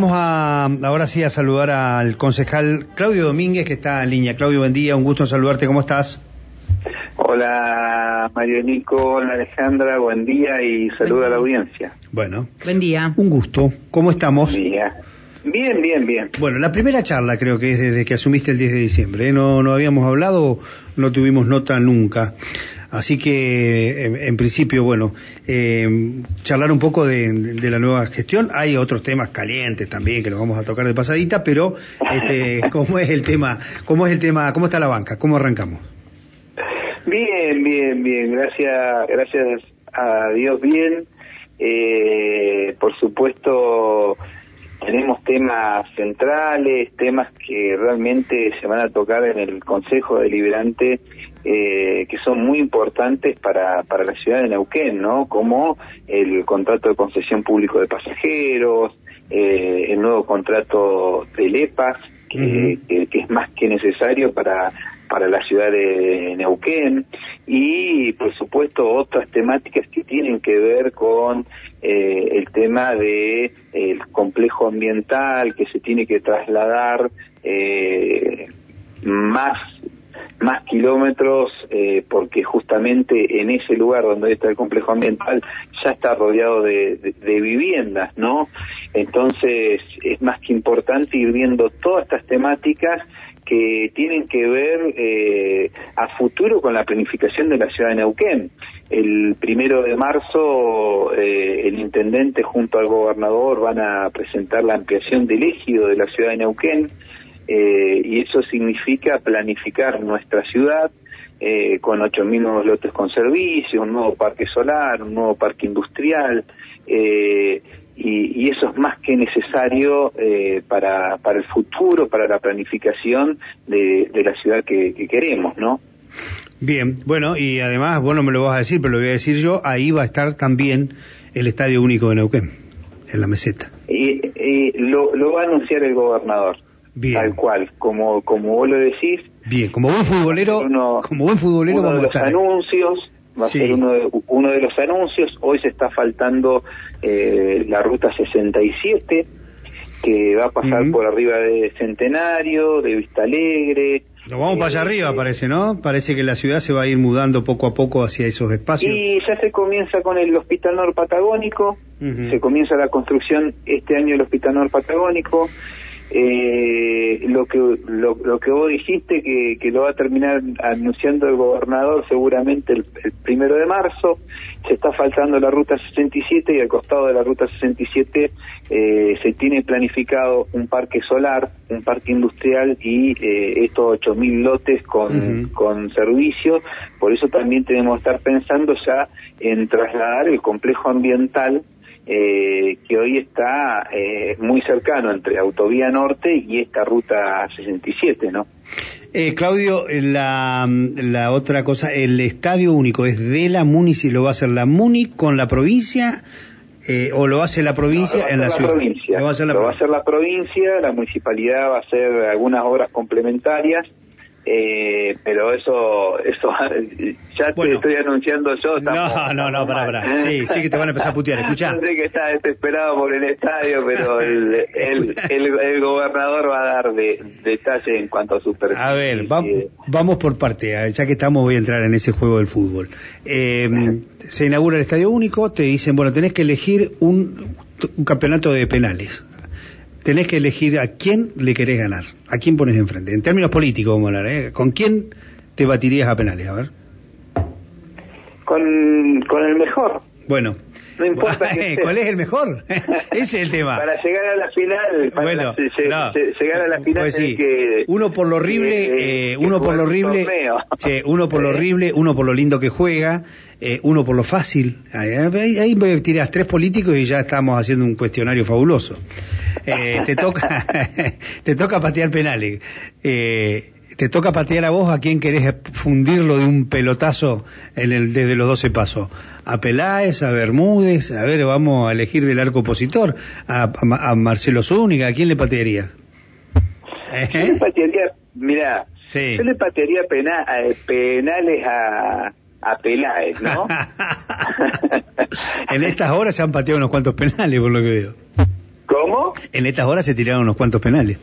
Vamos a ahora sí a saludar al concejal Claudio Domínguez que está en línea. Claudio, buen día, un gusto saludarte, ¿cómo estás? Hola Mario Nico, hola Alejandra, buen día y saludo a la audiencia. Bueno, Buen día. un gusto. ¿Cómo estamos? Buen día. Bien, bien, bien. Bueno, la primera charla creo que es desde que asumiste el 10 de diciembre. ¿eh? No, no habíamos hablado, no tuvimos nota nunca. Así que, en, en principio, bueno, eh, charlar un poco de, de la nueva gestión. Hay otros temas calientes también que los vamos a tocar de pasadita, pero este, ¿cómo es el tema? ¿Cómo es el tema? ¿Cómo está la banca? ¿Cómo arrancamos? Bien, bien, bien. Gracias, gracias a Dios, bien. Eh, por supuesto, tenemos temas centrales, temas que realmente se van a tocar en el Consejo Deliberante, eh, que son muy importantes para, para la ciudad de Neuquén, ¿no? Como el contrato de concesión público de pasajeros, eh, el nuevo contrato del EPAS, que, que- que es más que necesario para para la ciudad de Neuquén y por supuesto otras temáticas que tienen que ver con eh, el tema de el complejo ambiental que se tiene que trasladar eh, más más kilómetros eh, porque justamente en ese lugar donde está el complejo ambiental ya está rodeado de, viviendas, ¿no? Entonces es más que importante ir viendo todas estas temáticas que tienen que ver eh, a futuro con la planificación de la ciudad de Neuquén. El primero de marzo eh, el intendente junto al gobernador van a presentar la ampliación del ejido de la ciudad de Neuquén eh, y eso significa planificar nuestra ciudad eh, con 8.000 nuevos lotes con servicio, un nuevo parque solar, un nuevo parque industrial, eh, y, y eso es más que necesario eh, para, para el futuro, para la planificación de, de la ciudad que, que queremos, ¿no? Bien, bueno, y además, vos no me lo vas a decir, pero lo voy a decir yo, ahí va a estar también el Estadio Único de Neuquén, en la meseta. Y, y lo, lo va a anunciar el gobernador, Bien. tal cual, como, como vos lo decís, Bien, como buen futbolero, uno- como buen futbolero uno de a los estar. anuncios va a Sí. ser uno de, uno de los anuncios hoy se está faltando eh, la ruta 67 que va a pasar por arriba de Centenario de Vista Alegre Nos vamos eh, para allá arriba, eh, parece, ¿no? Parece que la ciudad se va a ir mudando poco a poco hacia esos espacios. y ya se comienza con el Hospital Nor Patagónico se comienza la construcción este año del Hospital Nor Patagónico eh, lo que lo, lo que vos dijiste que, que lo va a terminar anunciando el gobernador seguramente el, el primero de marzo se está faltando la ruta 67 y al costado de la ruta 67 eh, se tiene planificado un parque solar un parque industrial y eh, estos 8.000 lotes con, Ujú. con servicio por eso también tenemos que estar pensando ya en trasladar el complejo ambiental eh, que hoy está eh, muy cercano entre Autovía Norte y esta ruta 67, ¿no? Eh, Claudio, la, la otra cosa, el Estadio Único es de la municipalidad, lo va a hacer la MUNI con la provincia eh, o lo hace la provincia No, en la ciudad. provincia. Lo va a hacer la Lo va a hacer la provincia, la municipalidad va a hacer algunas obras complementarias, eh, pero eso, eso ya Bueno. te estoy anunciando yo. estamos- No, no, no, pará, mal. pará. Sí, sí que te van a empezar a putear. Escuchá. Yo sé que está desesperado por el estadio, pero el, el, el, el gobernador va a dar de, detalles en cuanto a su perfil. A ver, va- Eh, vamos por parte, ver, ya que estamos voy a entrar en ese juego del fútbol. Eh, se inaugura el Estadio Único, te dicen, bueno, tenés que elegir un, un campeonato de penales. Tenés que elegir a quién le querés ganar, a quién pones enfrente. En términos políticos, vamos a hablar, ¿eh? ¿Con quién te batirías a penales? A ver. con, con el mejor. Bueno. No importa que. ¿Cuál es el mejor? Ese es el tema. Para llegar a la final, para Bueno, la- se- se- no. se- llegar a la final Pues sí. que uno por lo horrible, que- eh, que uno por lo horrible, che, uno por lo Eh. horrible, uno por lo lindo que juega, eh, uno por lo fácil. Ahí, ahí, tirás tres políticos y ya estamos haciendo un cuestionario fabuloso. Eh, te toca, te toca patear penales. Eh, te toca patear a vos a quien querés fundirlo de un pelotazo en el, desde los 12 pasos. A Peláez, a Bermúdez, a ver, vamos a elegir del arco opositor, a, a- a Marcelo Zúñiga, ¿a quién le patearías? Yo le patearía, mira, Sí. yo le patearía pena- eh, penales a, a Peláez, ¿no? en estas horas se han pateado unos cuantos penales, por lo que veo. ¿Cómo? En estas horas se tiraron unos cuantos penales.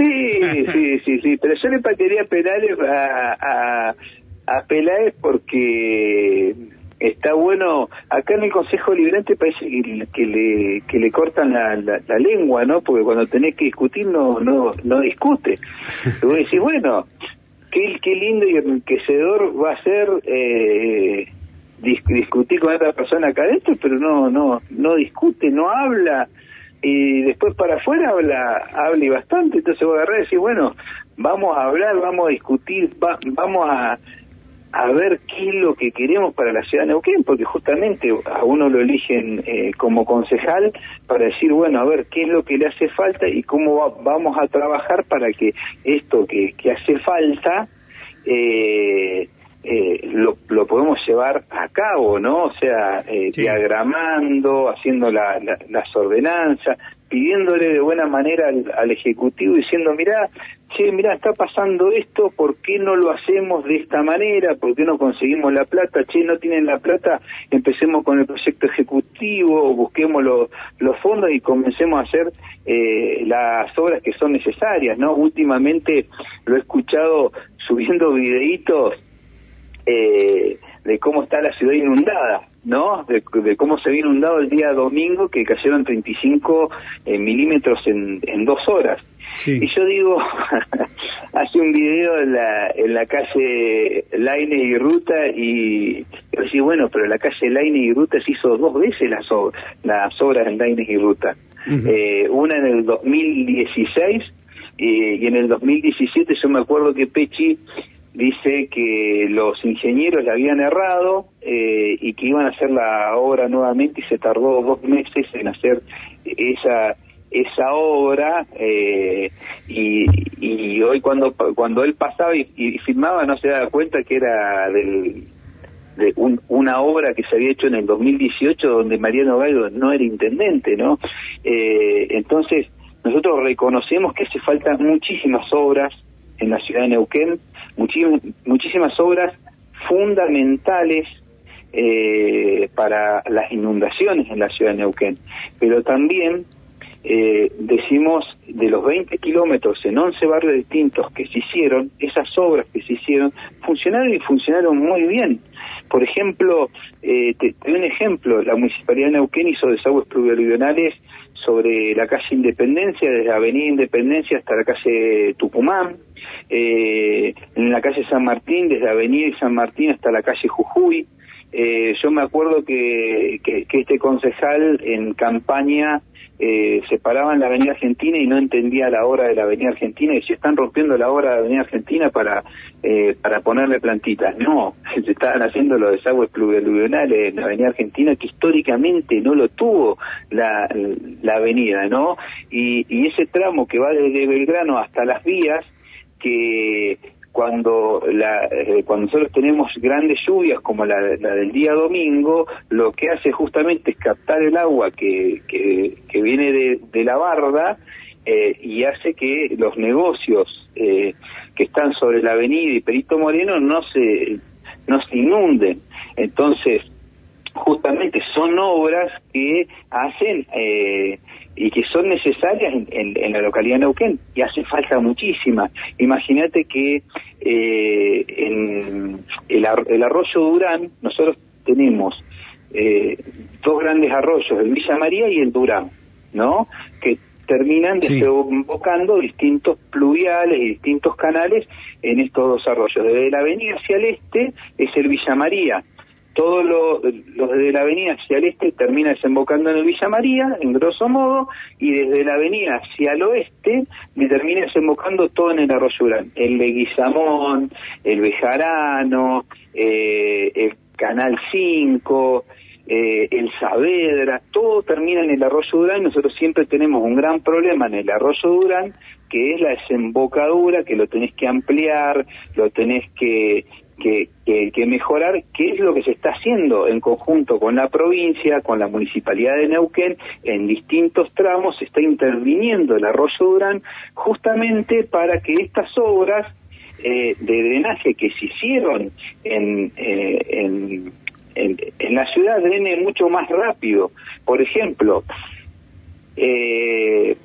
Sí, sí, sí, sí, pero yo le patearía penales a, a, a Peláez porque está bueno, acá en el Consejo Liberante parece que, le, que le cortan la, la, lengua, ¿no? Porque cuando tenés que discutir no, no, no discute. Y vos decís, bueno, qué, qué lindo y enriquecedor va a ser eh, discutir con otra persona acá adentro, pero no, no, no discute, no habla, y después para afuera habla, habla y bastante, entonces vos agarrás y decís, bueno, vamos a hablar, vamos a discutir, vamos a a ver qué es lo que queremos para la ciudad de Neuquén, porque justamente a uno lo eligen eh, como concejal para decir, bueno, a ver qué es lo que le hace falta y cómo vamos a trabajar para que esto que, que hace falta eh, eh, lo, lo, podemos llevar a cabo, ¿no? O sea, diagramando, haciendo las ordenanzas, pidiéndole de buena manera al, Ejecutivo diciendo, mira, che, mira, está pasando esto, ¿por qué no lo hacemos de esta manera? ¿Por qué no conseguimos la plata? Che, no tienen la plata, empecemos con el proyecto ejecutivo, busquemos los fondos y comencemos a hacer eh, las obras que son necesarias, ¿no? Últimamente lo he escuchado subiendo videitos eh, de cómo está la ciudad inundada, ¿no? De, cómo se había inundado el día domingo, que cayeron 35 eh, milímetros en, en dos horas. Y yo digo, hace un video en la, en la calle Laine y Ruta y yo decía, bueno, pero la calle Laine y Ruta se hizo dos veces las, las obras en Laine y Ruta. eh, una en el 2016 y en el 2017 yo me acuerdo que Pechi dice que los ingenieros le habían errado eh, y que iban a hacer la obra nuevamente y se tardó dos meses en hacer esa esa obra eh, y, y, hoy cuando cuando él pasaba y, y, filmaba no se daba cuenta que era del, de una obra que se había hecho en el 2018 donde Mariano Gallo no era intendente no eh, entonces nosotros reconocemos que hace falta muchísimas obras en la ciudad de Neuquén muchísimas obras fundamentales eh, para las inundaciones en la ciudad de Neuquén, pero también eh, decimos de los 20 kilómetros en 11 barrios distintos que se hicieron, esas obras que se hicieron funcionaron y funcionaron muy bien. Por ejemplo, eh, te, doy un ejemplo, la Municipalidad de Neuquén hizo desagües pluvioaluvionales sobre la calle Independencia, desde Avenida Independencia hasta la calle Tucumán, eh, en la calle San Martín, desde Avenida San Martín hasta la calle Jujuy. Eh, yo me acuerdo que, que, este concejal en campaña eh, se paraba en la Avenida Argentina y no entendía la hora de la Avenida Argentina y se están rompiendo la hora de la Avenida Argentina para eh, para ponerle plantitas. No, se estaban haciendo los desagües pluvionales en la Avenida Argentina que históricamente no lo tuvo la, la avenida, ¿no? Y, y ese tramo que va desde Belgrano hasta las vías que cuando la, eh, cuando nosotros tenemos grandes lluvias como la, del día domingo, lo que hace justamente es captar el agua que, que, viene de, la barda eh, y hace que los negocios eh, que están sobre la avenida y Perito Moreno no se, no se inunden. Entonces, justamente son obras que hacen eh, y que son necesarias en, la localidad de Neuquén y hace falta muchísima. Imagínate que eh, en el, arroyo Durán nosotros tenemos eh, dos grandes arroyos, el Villa María y el Durán, ¿no? Que terminan desembocando distintos pluviales y distintos canales en estos dos arroyos. Desde la avenida hacia el este es el Villa María, todo lo, de la avenida hacia el este termina desembocando en el Villa María, en grosso modo, y desde la avenida hacia el oeste termina desembocando todo en el Arroyo Durán. El Leguizamón, el Bejarano, eh, el Canal 5, eh, el Saavedra, todo termina en el Arroyo Durán. Nosotros siempre tenemos un gran problema en el Arroyo Durán, que es la desembocadura, que lo tenés que ampliar, lo tenés que que, que, mejorar qué es lo que se está haciendo en conjunto con la provincia, con la municipalidad de Neuquén, en distintos tramos se está interviniendo el arroyo Durán justamente para que estas obras eh, de drenaje que se hicieron en, eh, en, en, la ciudad drene mucho más rápido. Por ejemplo, eh,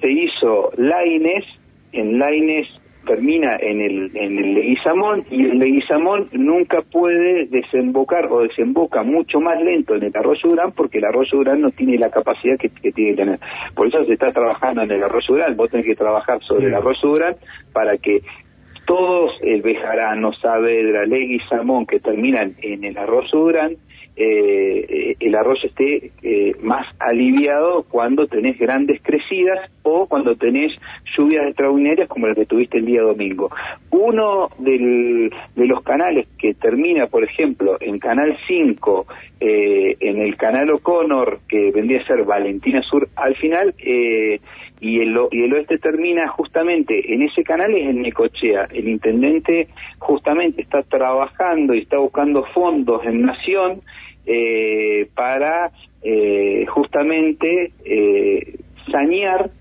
se hizo Laines, en Laines termina en el, en el Leguizamón y el Leguizamón nunca puede desembocar o desemboca mucho más lento en el arroyo Durán porque el arroyo Durán no tiene la capacidad que, tiene que tener. Por eso se está trabajando en el arroyo Durán, vos tenés que trabajar sobre el arroyo Durán para que todos el Bejarano, Saavedra, Leguizamón que terminan en el arroyo Durán eh, el arroyo esté eh, más aliviado cuando tenés grandes crecidas o cuando tenés lluvias extraordinarias como la que tuviste el día domingo. Uno de los canales que termina, por ejemplo, en Canal 5, eh, en el Canal O'Connor, que vendría a ser Valentina Sur al final, eh, y el, y el oeste termina justamente en ese canal es en Necochea. El intendente justamente está trabajando y está buscando fondos en Nación eh, para eh, justamente eh, sanear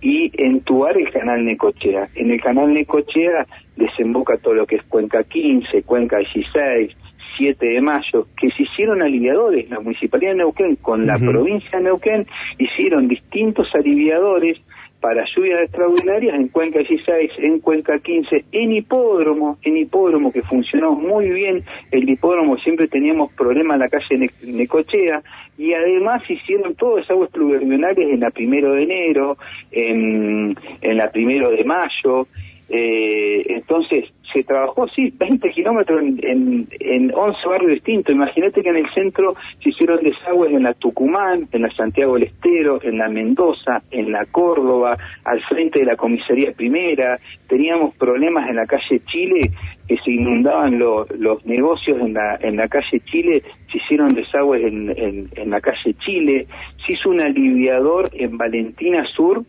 y entubar el canal Necochea. En el canal Necochea desemboca todo lo que es Cuenca 15, Cuenca 16, 7 de mayo, que se hicieron aliviadores, la Municipalidad de Neuquén con la provincia de Neuquén hicieron distintos aliviadores para lluvias extraordinarias en Cuenca 16, en Cuenca 15, en hipódromo, en hipódromo que funcionó muy bien, el hipódromo siempre teníamos problemas en la calle Necochea, y además hicieron todas esas aguas pluvionales en la primero de enero, en, en la primero de mayo, eh, entonces, se trabajó, sí, 20 kilómetros en, en, 11 barrios distintos. Imagínate que en el centro se hicieron desagües en la Tucumán, en la Santiago del Estero, en la Mendoza, en la Córdoba, al frente de la comisaría primera. Teníamos problemas en la calle Chile, que se inundaban los negocios en la, en la calle Chile, se hicieron desagües en, en, en la calle Chile. Se hizo un aliviador en Valentina Sur,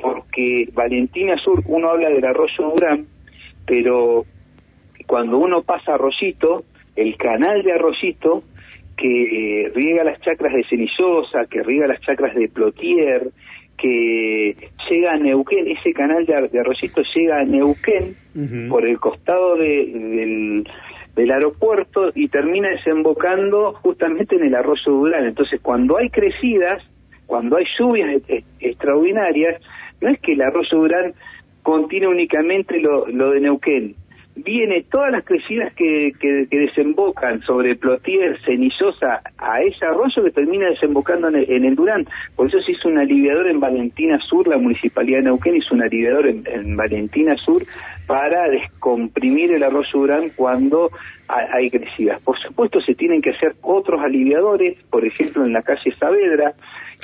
porque Valentina Sur, uno habla del arroyo Durán, pero cuando uno pasa Arroyito, el canal de Arroyito, que eh, riega las chacras de Cenillosa, que riega las chacras de Plotier, que llega a Neuquén, ese canal de, Arroyito llega a Neuquén por el costado del, del aeropuerto y termina desembocando justamente en el arroyo Durán. Entonces, cuando hay crecidas, cuando hay lluvias extraordinarias, no es que el arroyo Durán contiene únicamente lo, de Neuquén. Viene todas las crecidas que, que, desembocan sobre Plotier, Cenillosa, a ese arroyo que termina desembocando en el, Durán. Por eso se hizo un aliviador en Valentina Sur, la Municipalidad de Neuquén hizo un aliviador en, Valentina Sur para descomprimir el arroyo Durán cuando hay crecidas. Por supuesto se tienen que hacer otros aliviadores, por ejemplo en la calle Saavedra,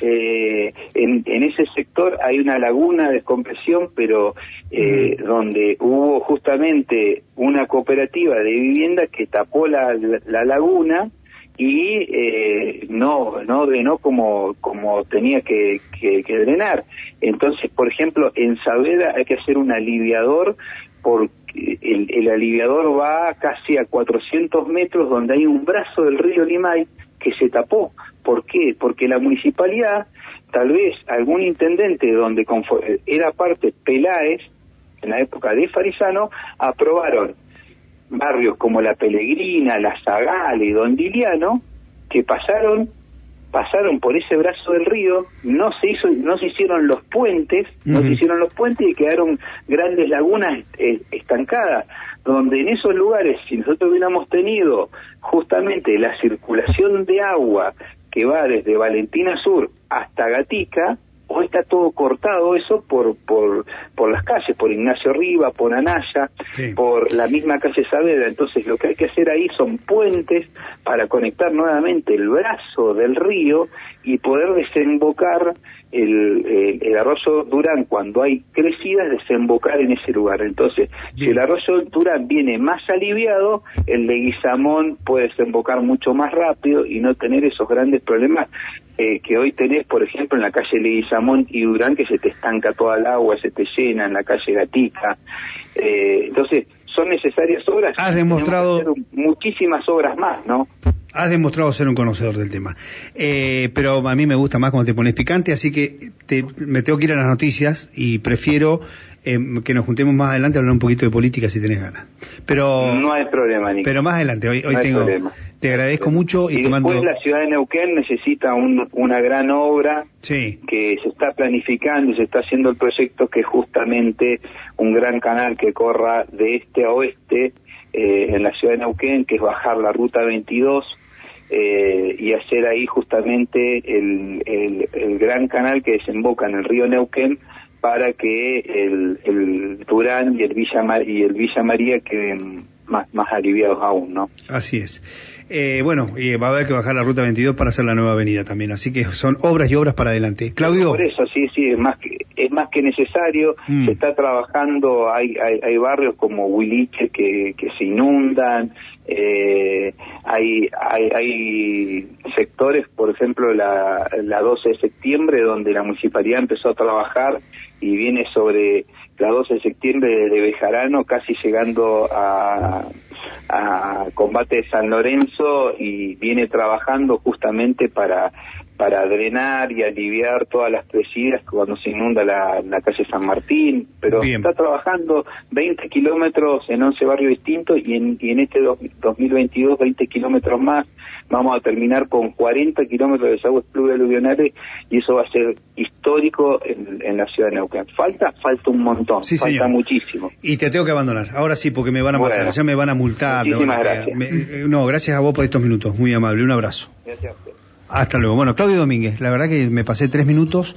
eh, en, ese sector hay una laguna de descompresión, pero eh, donde hubo justamente una cooperativa de vivienda que tapó la, laguna y eh, no no drenó como como tenía que, que, drenar. Entonces, por ejemplo, en Saavedra hay que hacer un aliviador porque el, el, aliviador va casi a 400 metros donde hay un brazo del río Limay que se tapó. ¿Por qué? Porque la municipalidad, tal vez algún intendente donde era parte Peláez, en la época de Farisano, aprobaron barrios como La Pelegrina, La Zagale y Don Diliano, que pasaron pasaron por ese brazo del río, no se hizo, no se hicieron los puentes, no se hicieron los puentes y quedaron grandes lagunas eh, estancadas donde en esos lugares, si nosotros hubiéramos tenido justamente la circulación de agua que va desde Valentina Sur hasta Gatica, hoy está todo cortado eso por, por, por las calles, por Ignacio Riva, por Anaya, por la misma calle Saavedra. Entonces lo que hay que hacer ahí son puentes para conectar nuevamente el brazo del río y poder desembocar el, el, arroyo Durán cuando hay crecidas desembocar en ese lugar. Entonces, si el arroyo Durán viene más aliviado, el Leguizamón puede desembocar mucho más rápido y no tener esos grandes problemas eh, que hoy tenés, por ejemplo, en la calle Leguizamón y Durán, que se te estanca toda el agua, se te llena, en la calle Gatica. Eh, entonces, son necesarias obras. Has demostrado muchísimas obras más, ¿no? Has demostrado ser un conocedor del tema. Eh, pero a mí me gusta más cuando te pones picante, así que me tengo que ir a las noticias y prefiero eh, que nos juntemos más adelante a hablar un poquito de política si tenés ganas. Pero no hay problema, Nico. Pero más adelante, hoy, hoy No hay tengo. problema. Te agradezco mucho y, Y te mando. después la ciudad de Neuquén necesita un- una gran obra Sí, que se está planificando y se está haciendo el proyecto que es justamente un gran canal que corra de este a oeste eh, en la ciudad de Neuquén, que es bajar la ruta 22 eh, y hacer ahí justamente el, el- el gran canal que desemboca en el río Neuquén para que el, el Durán y el Villa Ma- y el Villa María queden más, más aliviados aún, ¿no? así es. Eh, bueno, y va a haber que bajar la ruta 22 para hacer la nueva avenida también, así que son obras y obras para adelante. Claudio. Por eso, sí, sí, es más que, es más que necesario. Mm. Se está trabajando, hay, hay, hay barrios como Huiliche que, que se inundan, eh, hay, hay, hay sectores, por ejemplo, la, la 12 de septiembre, donde la municipalidad empezó a trabajar y viene sobre la 12 de septiembre de Bejarano, casi llegando a, a Combate de San Lorenzo y viene trabajando justamente para para drenar y aliviar todas las crecidas cuando se inunda la, la calle San Martín, pero Bien. está trabajando 20 kilómetros en 11 barrios distintos y en, y en este dos- 2022 20 kilómetros más. Vamos a terminar con 40 kilómetros de desagües plurialuvionales y eso va a ser histórico en, en la ciudad de Neuquén. ¿Falta? Falta un montón, Sí, falta señor. muchísimo. Y te tengo que abandonar. Ahora sí, porque me van a matar. Bueno. Ya me van a multar. van a gracias. Me- eh, no, gracias a vos por estos minutos. Muy amable. Un abrazo. Gracias a usted. Hasta luego. Bueno, Claudio Domínguez, la verdad que me pasé tres minutos.